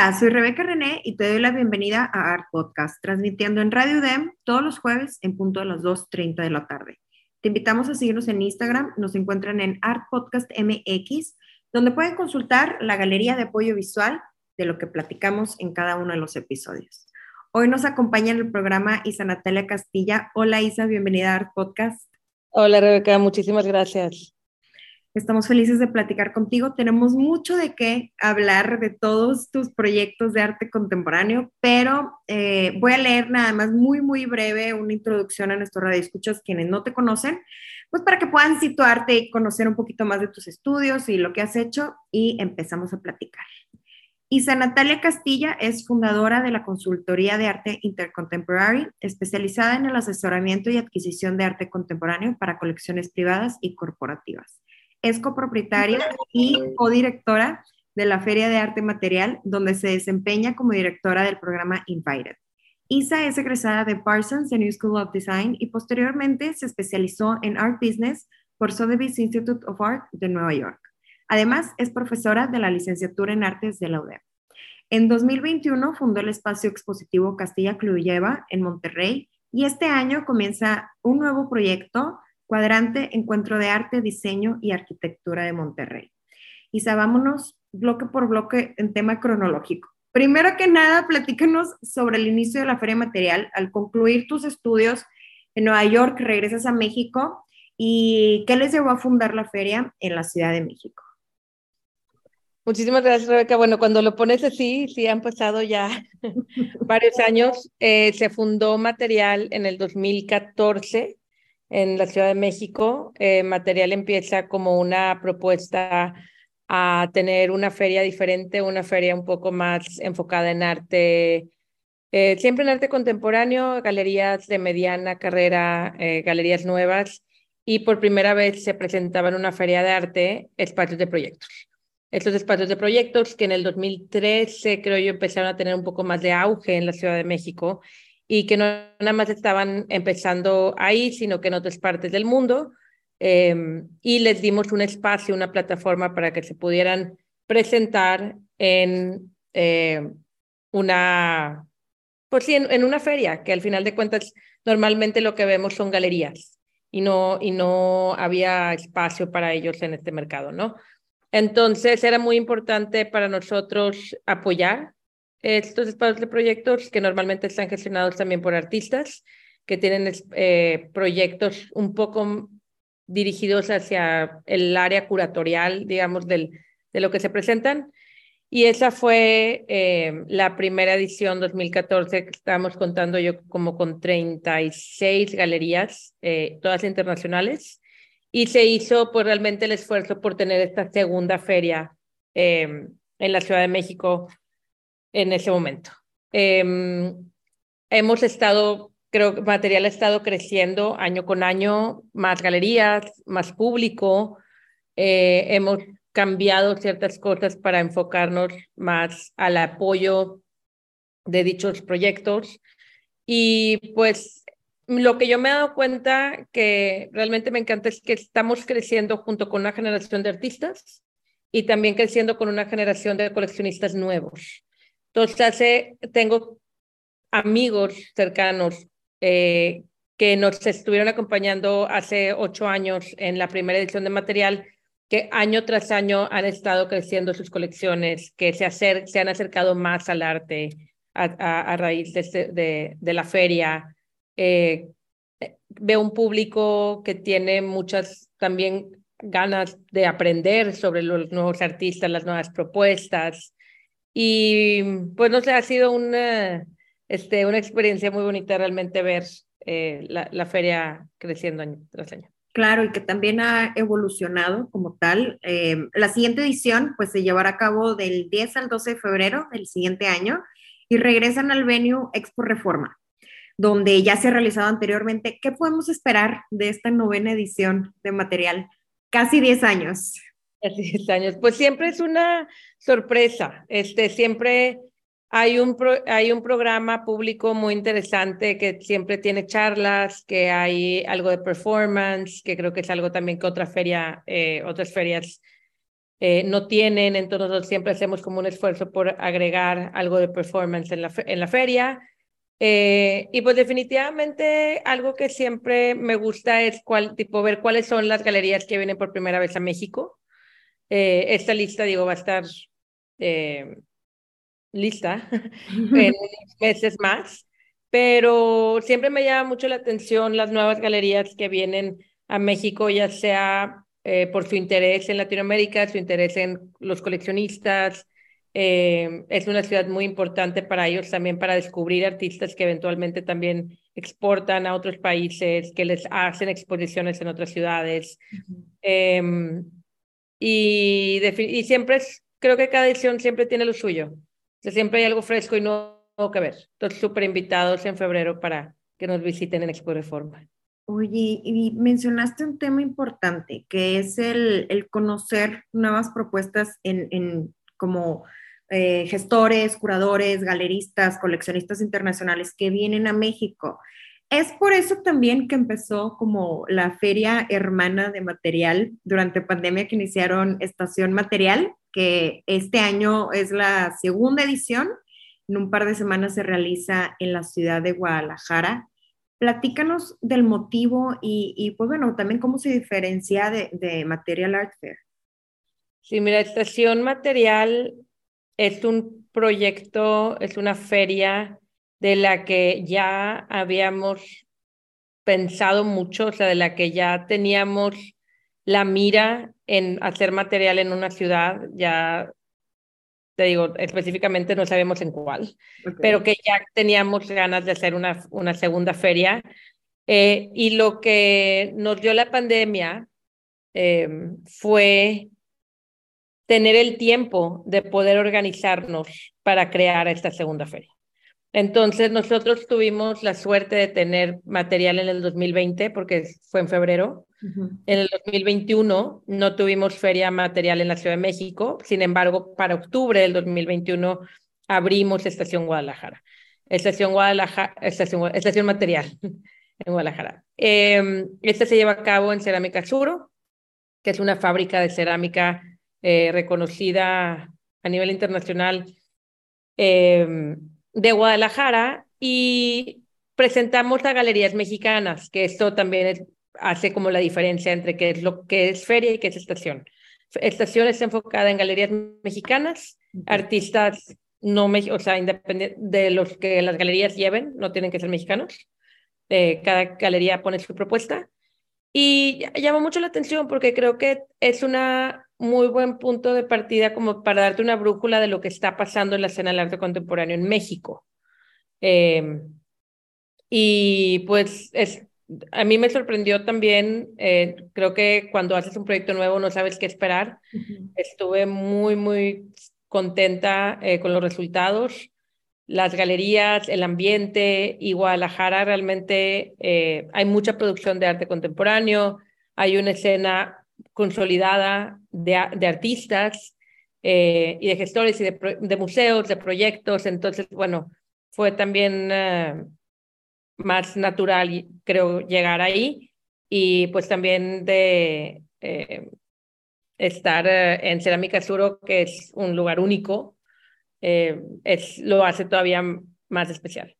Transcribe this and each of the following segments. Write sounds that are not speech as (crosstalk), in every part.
Hola, soy Rebeca René y te doy la bienvenida a Art Podcast, transmitiendo en Radio UDEM todos los jueves en punto de las 2.30 de la tarde. Te invitamos a seguirnos en Instagram, nos encuentran en Art Podcast MX, donde pueden consultar la galería de apoyo visual de lo que platicamos en cada uno de los episodios. Hoy nos acompaña en el programa Isa Natalia Castilla. Hola Isa, bienvenida a Art Podcast. Hola Rebeca, muchísimas gracias. Estamos felices de platicar contigo. Tenemos mucho de qué hablar de todos tus proyectos de arte contemporáneo, pero eh, voy a leer nada más muy, muy breve una introducción a nuestros radioescuchas quienes no te conocen, pues para que puedan situarte y conocer un poquito más de tus estudios y lo que has hecho y empezamos a platicar. Isa Natalia Castilla es fundadora de la consultoría de arte Intercontemporary, especializada en el asesoramiento y adquisición de arte contemporáneo para colecciones privadas y corporativas. Es copropietaria y codirectora de la Feria de Arte Material, donde se desempeña como directora del programa Invited. Isa es egresada de Parsons New School of Design y posteriormente se especializó en Art Business por Sotheby's Institute of Art de Nueva York. Además, es profesora de la licenciatura en Artes de la UDEM. En 2021 fundó el espacio expositivo Castilla Cluyeva en Monterrey y este año comienza un nuevo proyecto Cuadrante Encuentro de Arte, Diseño y Arquitectura de Monterrey. Isa, vámonos bloque por bloque en tema cronológico. Primero que nada, platícanos sobre el inicio de la Feria Material. Al concluir tus estudios en Nueva York, regresas a México y qué les llevó a fundar la feria en la Ciudad de México. Muchísimas gracias, Rebeca. Bueno, cuando lo pones así, sí han pasado ya (laughs) varios años. Eh, se fundó Material en el 2014 en la Ciudad de México. Eh, Material empieza como una propuesta a tener una feria diferente, una feria un poco más enfocada en arte, eh, siempre en arte contemporáneo, galerías de mediana carrera, eh, galerías nuevas, y por primera vez se presentaba en una feria de arte espacios de proyectos. Estos espacios de proyectos que en el 2013 creo yo empezaron a tener un poco más de auge en la Ciudad de México y que no nada más estaban empezando ahí, sino que en otras partes del mundo. Em, y les dimos un espacio, una plataforma para que se pudieran presentar en eh, una, pues sí, en, una feria, que al final de cuentas normalmente lo que vemos son galerías y no, y no había espacio para ellos en este mercado, ¿no? Entonces era muy importante para nosotros apoyar estos espacios de proyectos que normalmente están gestionados también por artistas que tienen eh, proyectos un poco dirigidos hacia el área curatorial, digamos, del, de lo que se presentan. Y esa fue eh, la primera edición 2014 que estábamos contando yo como con 36 galerías, eh, todas internacionales. Y se hizo pues realmente el esfuerzo por tener esta segunda feria en la Ciudad de México en ese momento. Em, hemos estado, creo que material ha estado creciendo año con año, más galerías, más público. Eh, hemos cambiado ciertas cosas para enfocarnos más al apoyo de dichos proyectos. Y pues lo que yo me he dado cuenta que realmente me encanta es que estamos creciendo junto con una generación de artistas y también creciendo con una generación de coleccionistas nuevos. Entonces, hace, tengo amigos cercanos eh, que nos estuvieron acompañando hace ocho años en la primera edición de material, que año tras año han estado creciendo sus colecciones, que se, se han acercado más al arte a, raíz de, este, de, de, la feria. Eh, veo un público que tiene muchas también ganas de aprender sobre los nuevos artistas, las nuevas propuestas. Y pues no sé, ha sido una, este, una experiencia muy bonita realmente ver eh, la, la, feria creciendo año tras año. Claro, y que también ha evolucionado como tal. Eh, la siguiente edición pues se llevará a cabo del 10 al 12 de febrero del siguiente año y regresan al venue Expo Reforma, donde ya se ha realizado anteriormente. ¿Qué podemos esperar de esta novena edición de material? Casi 10 años. Casi 10 años. Pues siempre es una sorpresa. Este, siempre hay un, hay un programa público muy interesante que siempre tiene charlas, que hay algo de performance, que creo que es algo también que otra feria, eh, otras ferias eh, no tienen. Entonces nosotros siempre hacemos como un esfuerzo por agregar algo de performance en la, en la feria. Eh, y pues definitivamente algo que siempre me gusta es cuál, tipo, ver cuáles son las galerías que vienen por primera vez a México. Esta lista, digo, va a estar lista (laughs) en meses más, pero siempre me llama mucho la atención las nuevas galerías que vienen a México, ya sea eh, por su interés en Latinoamérica, su interés en los coleccionistas. Eh, es una ciudad muy importante para ellos también para descubrir artistas que eventualmente también exportan a otros países, que les hacen exposiciones en otras ciudades. Em, y, y siempre es, creo que cada edición siempre tiene lo suyo siempre hay algo fresco y nuevo que ver. Entonces, súper invitados en febrero para que nos visiten en Expo Reforma. Oye, y mencionaste un tema importante, que es el, el conocer nuevas propuestas en, en como eh, gestores, curadores, galeristas, coleccionistas internacionales que vienen a México. Es por eso también que empezó como la feria hermana de material durante pandemia que iniciaron Estación Material, que este año es la segunda edición. En un par de semanas se realiza en la ciudad de Guadalajara. Platícanos del motivo y, pues bueno, también cómo se diferencia de, de Material Art Fair. Sí, mira, Estación Material es un proyecto, es una feria de la que ya habíamos pensado mucho, o sea, de la que ya teníamos la mira en hacer material en una ciudad, ya te digo, específicamente no sabemos en cuál, pero que ya teníamos ganas de hacer una, una segunda feria. Eh, y lo que nos dio la pandemia em, fue tener el tiempo de poder organizarnos para crear esta segunda feria. Entonces, nosotros tuvimos la suerte de tener material en el 2020, porque fue en febrero. En el 2021 no tuvimos feria material en la Ciudad de México. Sin embargo, para octubre del 2021 abrimos Estación Guadalajara. Estación Guadalajara, estación, estación material (laughs) en Guadalajara. Eh, este se lleva a cabo en Cerámica Suro, que es una fábrica de cerámica eh, reconocida a nivel internacional. Eh, de Guadalajara y presentamos a galerías mexicanas, que esto también hace como la diferencia entre qué es lo que es feria y qué es estación. Estación está enfocada en galerías mexicanas, artistas no, o sea, independiente de los que las galerías lleven, no tienen que ser mexicanos. Eh, cada galería pone su propuesta. Y llama mucho la atención porque creo que es una muy buen punto de partida como para darte una brújula de lo que está pasando en la escena del arte contemporáneo en México. Em, y pues es, a mí me sorprendió también, eh, creo que cuando haces un proyecto nuevo no sabes qué esperar. Estuve muy, muy contenta eh, con los resultados. Las galerías, el ambiente y Guadalajara realmente eh, hay mucha producción de arte contemporáneo, hay una escena consolidada de, de artistas eh, y de gestores y de, de, museos, de proyectos. Entonces, bueno, fue también uh, más natural, creo, llegar ahí y pues también de eh, estar en Cerámica Suro, que es un lugar único, eh, es, lo hace todavía más especial.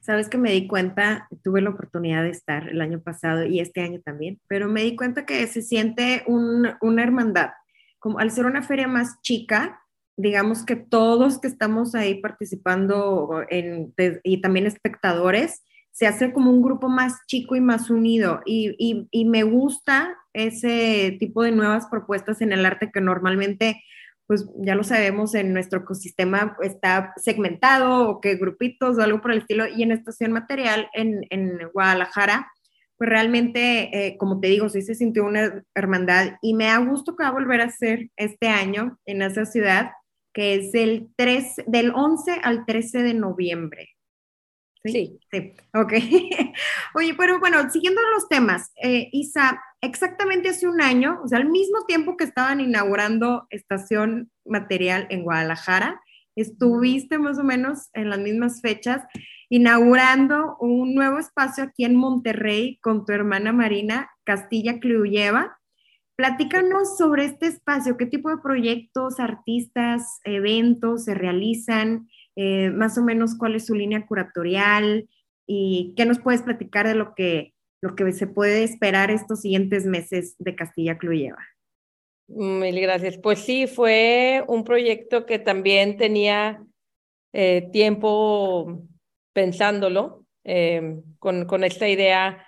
Sabes que me di cuenta, tuve la oportunidad de estar el año pasado y este año también, pero me di cuenta que se siente un, una hermandad. Como al ser una feria más chica, digamos que todos que estamos ahí participando y también espectadores, se hace como un grupo más chico y más unido. Y me gusta ese tipo de nuevas propuestas en el arte que normalmente pues ya lo sabemos, en nuestro ecosistema está segmentado o que grupitos o algo por el estilo. Y en Estación Material en, en Guadalajara, pues realmente, eh, como te digo, sí se sintió una hermandad y me da gusto que va a volver a ser este año en esa ciudad, que es el 3, del 11 al 13 de noviembre. Sí. Sí, ok. (laughs) Oye, pero bueno, siguiendo los temas, eh, Isa, exactamente hace un año, o sea, al mismo tiempo que estaban inaugurando Estación Material en Guadalajara, estuviste más o menos en las mismas fechas inaugurando un nuevo espacio aquí en Monterrey con tu hermana Marina Castilla Cliuyeva. Platícanos sobre este espacio, qué tipo de proyectos, artistas, eventos se realizan, eh, más o menos cuál es su línea curatorial y qué nos puedes platicar de lo que, lo que se puede esperar estos siguientes meses de Castilla Cluyeva. Mil gracias. Pues sí, fue un proyecto que también tenía eh, tiempo pensándolo, eh, con, con esta idea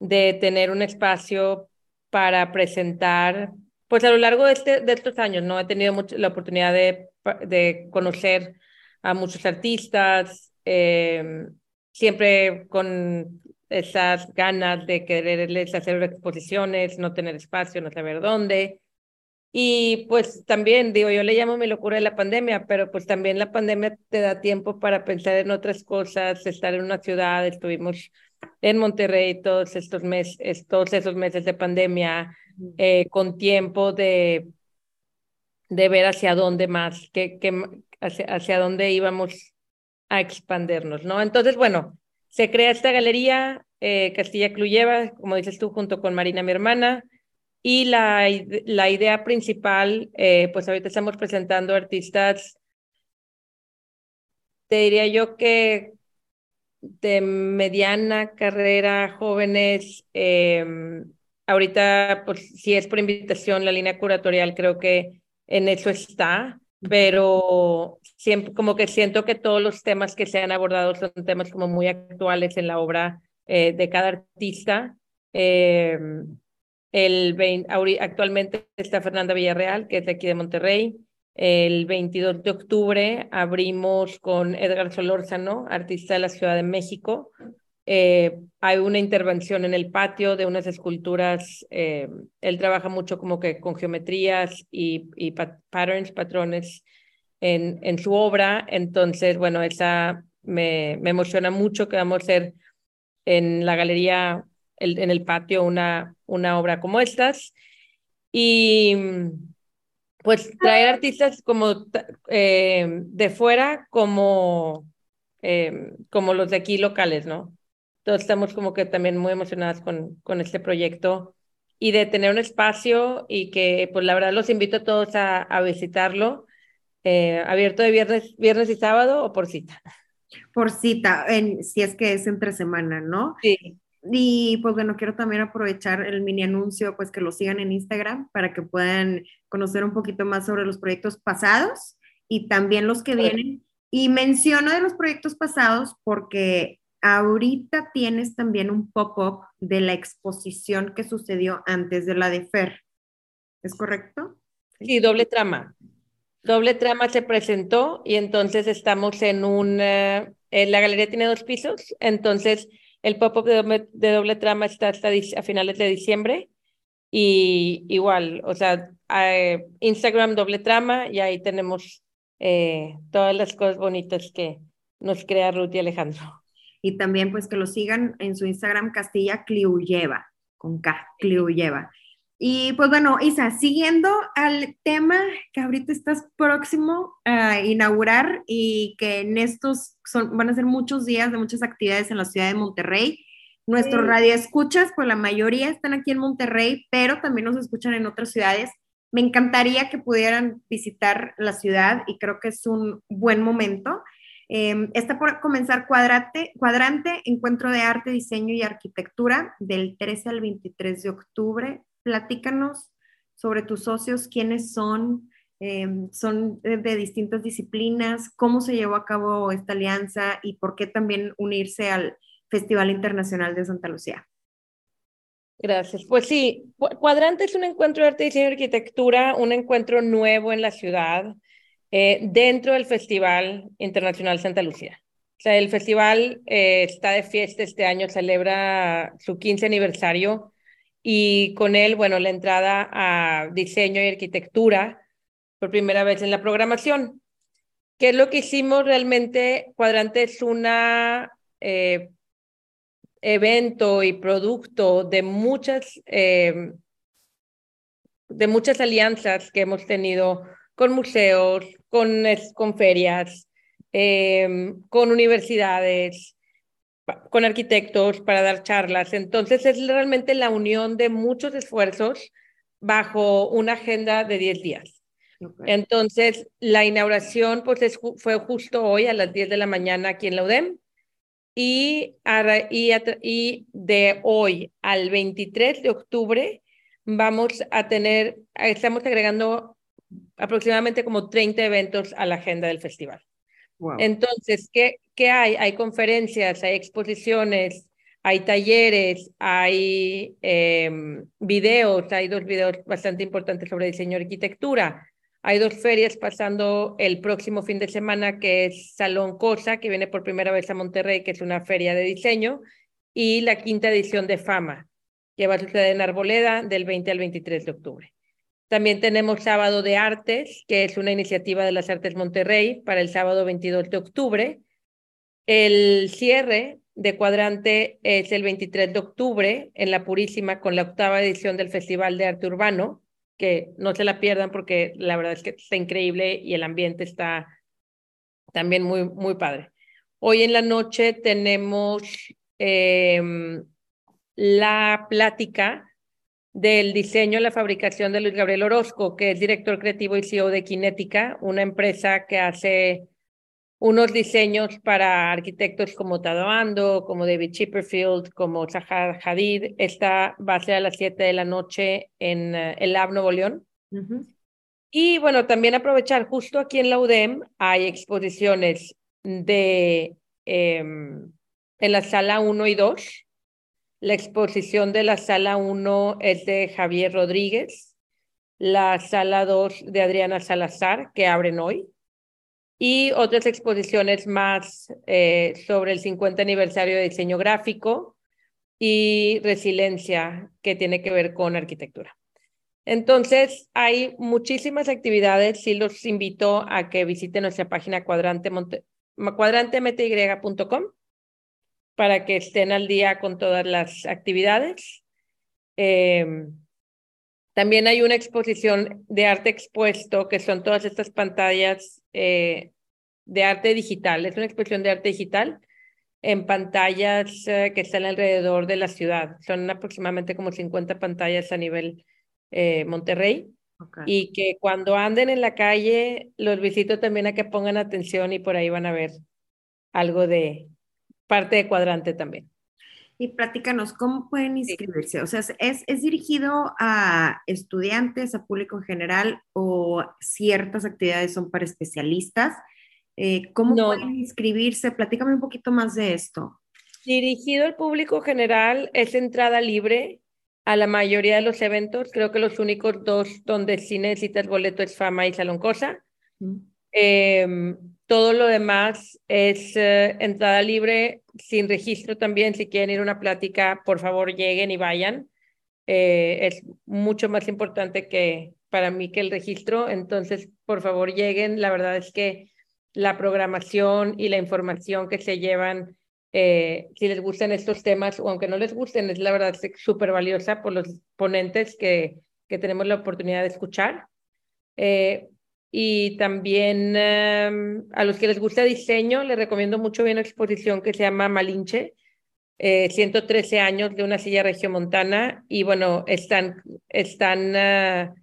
de tener un espacio para presentar, pues a lo largo de, este, de estos años, ¿no? He tenido mucho, la oportunidad de, de conocer a muchos artistas, eh, siempre con esas ganas de quererles hacer exposiciones, no tener espacio, no saber dónde. Y pues también, digo, yo le llamo mi locura de la pandemia, pero pues también la pandemia te da tiempo para pensar en otras cosas, estar en una ciudad, estuvimos en Monterrey todos estos meses, todos esos meses de pandemia, eh, con tiempo de, de ver hacia dónde más, qué, qué, hacia, hacia dónde íbamos a expandernos, ¿no? Entonces, bueno, se crea esta galería, eh, Castilla Cluyeva, como dices tú, junto con Marina, mi hermana, y la, la idea principal, eh, pues ahorita estamos presentando artistas, te diría yo que de mediana carrera, jóvenes, eh, ahorita, pues si es por invitación, la línea curatorial creo que en eso está pero siempre como que siento que todos los temas que se han abordado son temas como muy actuales en la obra eh, de cada artista. Eh, el actualmente está Fernanda Villarreal, que es de aquí de Monterrey. El 22 de octubre abrimos con Edgar Solórzano, artista de la Ciudad de México. Eh, hay una intervención en el patio de unas esculturas. Eh, él trabaja mucho como que con geometrías y, y patterns, patrones en, en su obra. Entonces, bueno, esa me, me emociona mucho que vamos a hacer en la galería, el, en el patio, una, una obra como estas. Y pues traer artistas como eh, de fuera como, como los de aquí locales, ¿no? Todos estamos como que también muy emocionadas con, con este proyecto y de tener un espacio y que pues la verdad los invito a todos a, a visitarlo, eh, abierto de viernes, viernes y sábado o por cita. Por cita, en, si es que es entre semana, ¿no? Sí. Y pues bueno, quiero también aprovechar el mini anuncio, pues que lo sigan en Instagram para que puedan conocer un poquito más sobre los proyectos pasados y también los que vienen. Y menciono de los proyectos pasados porque ahorita tienes también un pop-up de la exposición que sucedió antes de la de Fer. ¿Es correcto? Sí, doble trama. Doble trama se presentó y entonces estamos en un... Eh, la galería tiene dos pisos, entonces el pop-up de, doble trama está hasta finales de diciembre y igual, o sea, eh, Instagram doble trama y ahí tenemos eh, todas las cosas bonitas que nos crea Ruth y Alejandro y también pues que lo sigan en su Instagram Castilla Cliuyeva, con K, Cliuyeva. Y pues bueno, Isa, siguiendo al tema que ahorita estás próximo a inaugurar y que en estos son, van a ser muchos días de muchas actividades en la ciudad de Monterrey. Nuestros radioescuchas, pues la mayoría están aquí en Monterrey, pero también nos escuchan en otras ciudades. Me encantaría que pudieran visitar la ciudad y creo que es un buen momento. Em, está por comenzar cuadrante, cuadrante, Encuentro de Arte, Diseño y Arquitectura del 13 al 23 de octubre. Platícanos sobre tus socios, quiénes son, em, son de, de, distintas disciplinas, cómo se llevó a cabo esta alianza y por qué también unirse al Festival Internacional de Santa Lucía. Gracias. Pues sí, Cuadrante es un encuentro de arte, diseño y arquitectura, un encuentro nuevo en la ciudad. Eh, dentro del Festival Internacional Santa Lucía. sea, el festival eh, está de fiesta este año, celebra su 15 aniversario y con él, bueno, la entrada a diseño y arquitectura por primera vez en la programación. ¿Qué es lo que hicimos realmente? Cuadrante es una eh, evento y producto de muchas, eh, de muchas alianzas que hemos tenido con museos, con, con ferias, eh, con universidades, con arquitectos para dar charlas. Entonces es realmente la unión de muchos esfuerzos bajo una agenda de 10 días. Entonces, la inauguración pues, fue justo hoy a las 10 de la mañana aquí en la UDEM y, y, de hoy al 23 de octubre vamos a tener, estamos agregando aproximadamente como 30 eventos a la agenda del festival. Entonces, ¿qué, ¿qué hay? Hay conferencias, hay exposiciones, hay talleres, hay em, videos, hay dos videos bastante importantes sobre diseño y arquitectura. Hay dos ferias pasando el próximo fin de semana, que es Salón Cosa, que viene por primera vez a Monterrey, que es una feria de diseño, y la quinta edición de Fama, que va a suceder en Arboleda del 20 al 23 de octubre. También tenemos Sábado de Artes, que es una iniciativa de las Artes Monterrey para el sábado 22 de octubre. El cierre de Cuadrante es el 23 de octubre en La Purísima con la octava edición del Festival de Arte Urbano que no se la pierdan porque la verdad es que está increíble y el ambiente está también muy, muy padre. Hoy en la noche tenemos em, la plática del diseño y la fabricación de Luis Gabriel Orozco, que es director creativo y CEO de Kinética, una empresa que hace unos diseños para arquitectos como Tado Ando, como David Chipperfield, como Zahar Hadid. Esta va a ser a las 7 de la noche en eh, el Lab Nuevo León. Y bueno, también aprovechar, justo aquí en la UDEM hay exposiciones de em, en la sala 1 y 2. La exposición de la sala 1 es de Javier Rodríguez, la sala 2 de Adriana Salazar, que abren hoy y otras exposiciones más eh, sobre el 50 aniversario de diseño gráfico y resiliencia que tiene que ver con arquitectura. Entonces, hay muchísimas actividades. Sí los invito a que visiten nuestra página cuadrante cuadrantemty.com para que estén al día con todas las actividades. Em, también hay una exposición de arte expuesto, que son todas estas pantallas eh, de arte digital. Es una exposición de arte digital en pantallas eh, que están alrededor de la ciudad. Son aproximadamente como 50 pantallas a nivel eh, Monterrey. Y que cuando anden en la calle, los visito también a que pongan atención y por ahí van a ver algo de parte de cuadrante también. Y platícanos, ¿cómo pueden inscribirse? O sea, ¿es, ¿es dirigido a estudiantes, a público en general o ciertas actividades son para especialistas? Eh, ¿Cómo pueden inscribirse? Platícame un poquito más de esto. Dirigido al público general, es entrada libre a la mayoría de los eventos. Creo que los únicos dos donde sí necesitas boleto es Fama y Salón Cosa. Em, todo lo demás es eh, entrada libre, sin registro también. Si quieren ir a una plática, por favor lleguen y vayan. Eh, es mucho más importante que para mí que el registro. Entonces, por favor lleguen. La verdad es que la programación y la información que se llevan, eh, si les gustan estos temas o aunque no les gusten, es la verdad súper valiosa por los ponentes que, que tenemos la oportunidad de escuchar y también em, a los que les gusta diseño, les recomiendo mucho bien una exposición que se llama Malinche, 113 eh, años de una silla regiomontana, y bueno, están, están, ah,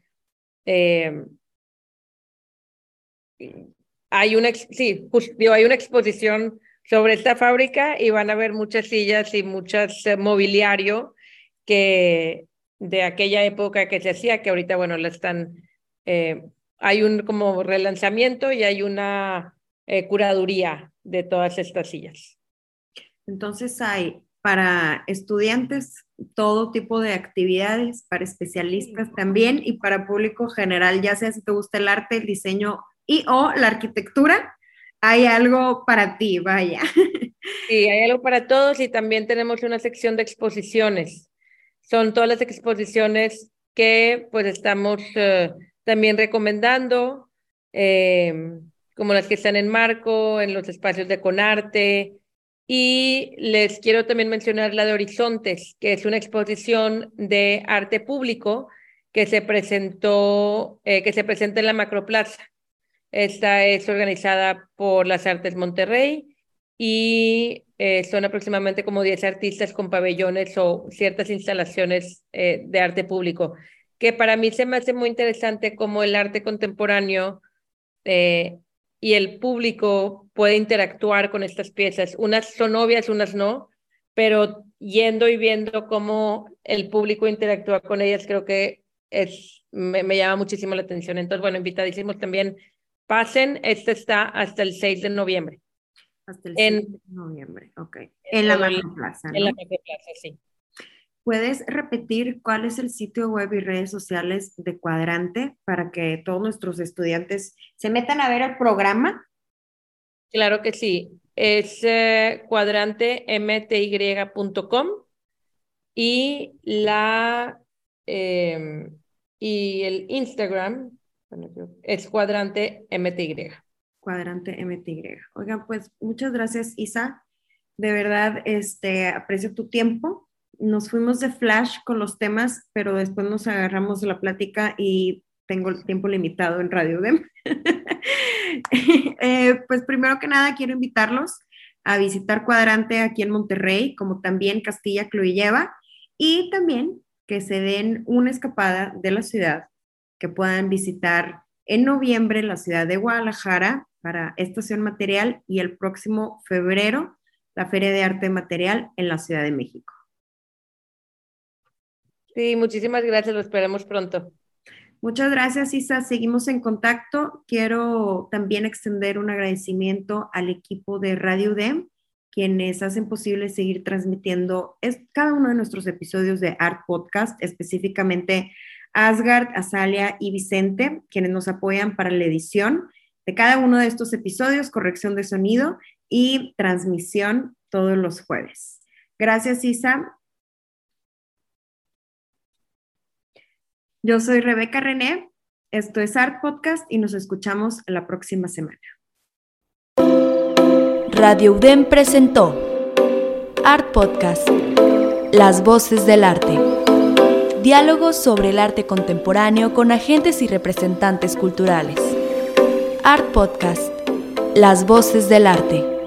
em, hay una, sí, hay una exposición sobre esta fábrica y van a ver muchas sillas y muchas eh, mobiliario que de aquella época que se hacía, que ahorita, bueno, la están eh, hay un como relanzamiento y hay una eh, curaduría de todas estas sillas. Entonces hay para estudiantes todo tipo de actividades, para especialistas también y para público general, ya sea si te gusta el arte, el diseño y o la arquitectura, hay algo para ti, vaya. (laughs) Sí, hay algo para todos y también tenemos una sección de exposiciones. Son todas las exposiciones que pues estamos eh, también recomendando, eh, como las que están en Marco, en los espacios de Conarte. Y les quiero también mencionar la de Horizontes, que es una exposición de arte público que se presentó, eh, que se presenta en la Macroplaza. Esta es organizada por las Artes Monterrey y eh, son aproximadamente como 10 artistas con pabellones o ciertas instalaciones de arte público, que para mí se me hace muy interesante cómo el arte contemporáneo y el público puede interactuar con estas piezas. Unas son obvias, unas no, pero yendo y viendo cómo el público interactúa con ellas, creo que es, me, llama muchísimo la atención. Entonces, bueno, invitadísimos también, pasen, este está hasta el 6 de noviembre. Hasta el 6 de noviembre, ok. En, la Macroplaza, ¿no? En la Macroplaza, sí. ¿Puedes repetir cuál es el sitio web y redes sociales de Cuadrante para que todos nuestros estudiantes se metan a ver el programa? Claro que sí. Es eh, cuadrantemty.com y la em, y el Instagram es cuadrante MTY. Cuadrante MTY. Oigan, pues muchas gracias, Isa. De verdad, este, aprecio tu tiempo nos fuimos de flash con los temas, pero después nos agarramos la plática y tengo el tiempo limitado en Radio Dem. (laughs) Eh, pues primero que nada quiero invitarlos a visitar Cuadrante aquí en Monterrey, como también Castilla Cluyeva, y también que se den una escapada de la ciudad, que puedan visitar en noviembre la ciudad de Guadalajara para Estación Material y el próximo febrero la Feria de Arte Material en la Ciudad de México. Sí, muchísimas gracias, lo esperamos pronto. Muchas gracias, Isa. Seguimos en contacto. Quiero también extender un agradecimiento al equipo de Radio DEM, quienes hacen posible seguir transmitiendo cada uno de nuestros episodios de Art Podcast, específicamente Asgard, Azalia y Vicente, quienes nos apoyan para la edición de cada uno de estos episodios, corrección de sonido y transmisión todos los jueves. Gracias, Isa. Yo soy Rebeca René, esto es Art Podcast y nos escuchamos la próxima semana. Radio UDEM presentó Art Podcast, Las Voces del Arte. Diálogos sobre el arte contemporáneo con agentes y representantes culturales. Art Podcast, Las Voces del Arte.